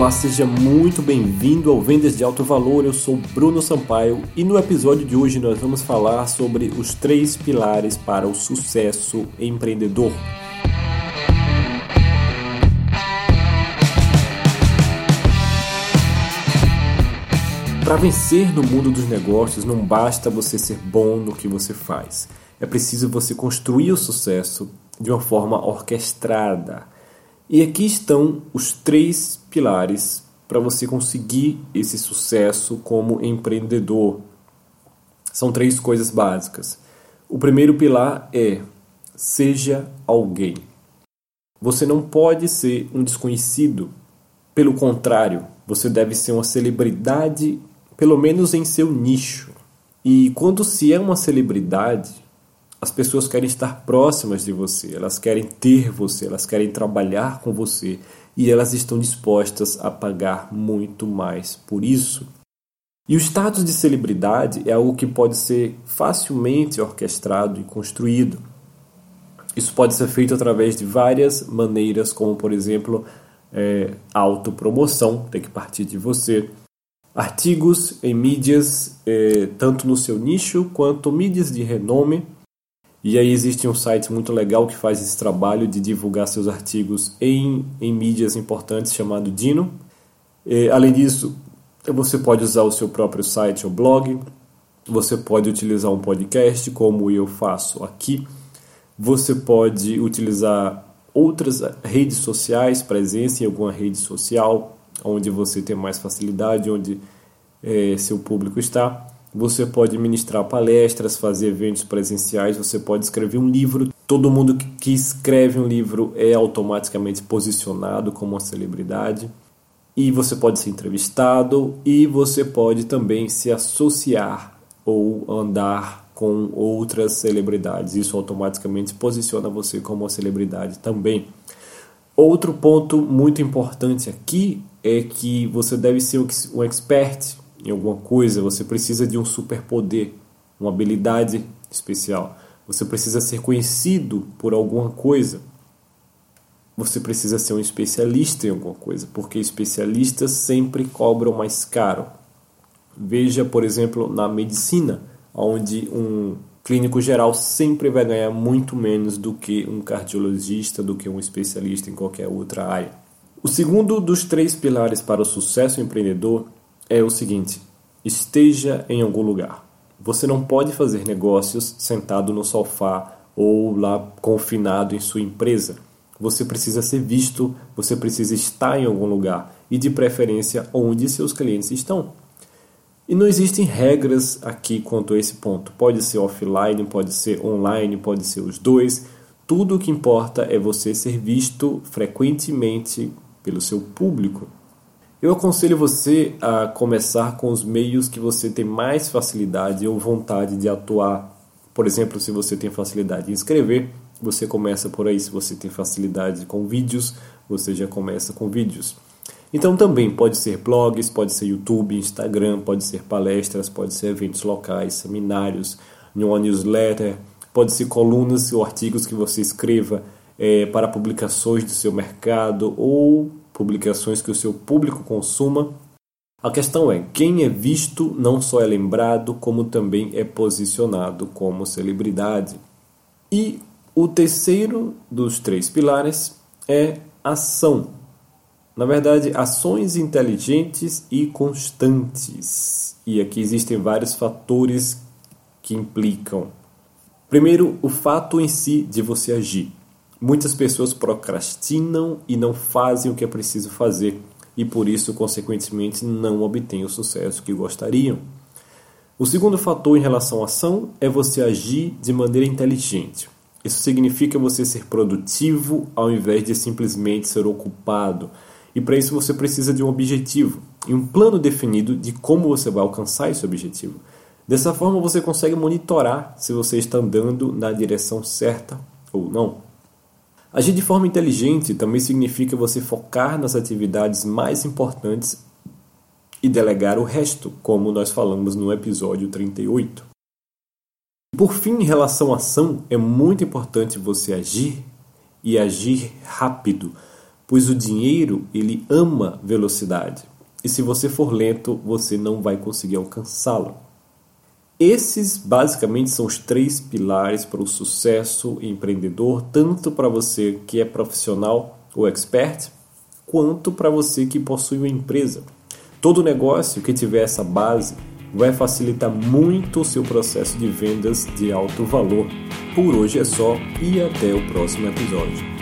Olá, seja muito bem-vindo ao Vendas de Alto Valor. Eu sou Bruno Sampaio e no episódio de hoje nós vamos falar sobre os três pilares para o sucesso empreendedor. Para vencer no mundo dos negócios, não basta você ser bom no que você faz. É preciso você construir o sucesso de uma forma orquestrada. E aqui estão os três pilares para você conseguir esse sucesso como empreendedor. São três coisas básicas. O primeiro pilar é seja alguém. Você não pode ser um desconhecido. Pelo contrário, você deve ser uma celebridade pelo menos em seu nicho. E quando se é uma celebridade, as pessoas querem estar próximas de você, elas querem ter você, elas querem trabalhar com você e elas estão dispostas a pagar muito mais por isso. E o status de celebridade é algo que pode ser facilmente orquestrado e construído. Isso pode ser feito através de várias maneiras, como por exemplo, é, autopromoção, tem que partir de você artigos em mídias, eh, tanto no seu nicho quanto mídias de renome. E aí existe um site muito legal que faz esse trabalho de divulgar seus artigos em, em mídias importantes chamado Dino. Eh, além disso, você pode usar o seu próprio site ou blog, você pode utilizar um podcast, como eu faço aqui. Você pode utilizar outras redes sociais, presença em alguma rede social, onde você tem mais facilidade, onde é, seu público está. Você pode ministrar palestras, fazer eventos presenciais, você pode escrever um livro. Todo mundo que escreve um livro é automaticamente posicionado como uma celebridade. E você pode ser entrevistado e você pode também se associar ou andar com outras celebridades. Isso automaticamente posiciona você como uma celebridade também. Outro ponto muito importante aqui é que você deve ser um expert em alguma coisa, você precisa de um superpoder, uma habilidade especial. Você precisa ser conhecido por alguma coisa. Você precisa ser um especialista em alguma coisa, porque especialistas sempre cobram mais caro. Veja, por exemplo, na medicina, onde um clínico geral sempre vai ganhar muito menos do que um cardiologista, do que um especialista em qualquer outra área. O segundo dos três pilares para o sucesso empreendedor é o seguinte: esteja em algum lugar. Você não pode fazer negócios sentado no sofá ou lá confinado em sua empresa. Você precisa ser visto, você precisa estar em algum lugar e, de preferência, onde seus clientes estão. E não existem regras aqui quanto a esse ponto. Pode ser offline, pode ser online, pode ser os dois. Tudo o que importa é você ser visto frequentemente pelo seu público. Eu aconselho você a começar com os meios que você tem mais facilidade ou vontade de atuar. Por exemplo, se você tem facilidade em escrever, você começa por aí. Se você tem facilidade com vídeos, você já começa com vídeos. Então também pode ser blogs, pode ser YouTube, Instagram, pode ser palestras, pode ser eventos locais, seminários, uma newsletter, pode ser colunas ou artigos que você escreva é, para publicações do seu mercado ou publicações que o seu público consuma. A questão é: quem é visto não só é lembrado, como também é posicionado como celebridade. E o terceiro dos três pilares é ação. Na verdade, ações inteligentes e constantes. E aqui existem vários fatores que implicam. Primeiro, o fato em si de você agir. Muitas pessoas procrastinam e não fazem o que é preciso fazer e por isso, consequentemente, não obtêm o sucesso que gostariam. O segundo fator em relação à ação é você agir de maneira inteligente. Isso significa você ser produtivo ao invés de simplesmente ser ocupado. E para isso você precisa de um objetivo e um plano definido de como você vai alcançar esse objetivo. Dessa forma você consegue monitorar se você está andando na direção certa ou não. Agir de forma inteligente também significa você focar nas atividades mais importantes e delegar o resto, como nós falamos no episódio 38. Por fim, em relação à ação, é muito importante você agir e agir rápido, pois o dinheiro ele ama velocidade. E se você for lento, você não vai conseguir alcançá-lo. Esses basicamente são os três pilares para o sucesso empreendedor, tanto para você que é profissional ou expert, quanto para você que possui uma empresa. Todo negócio que tiver essa base vai facilitar muito o seu processo de vendas de alto valor. Por hoje é só e até o próximo episódio.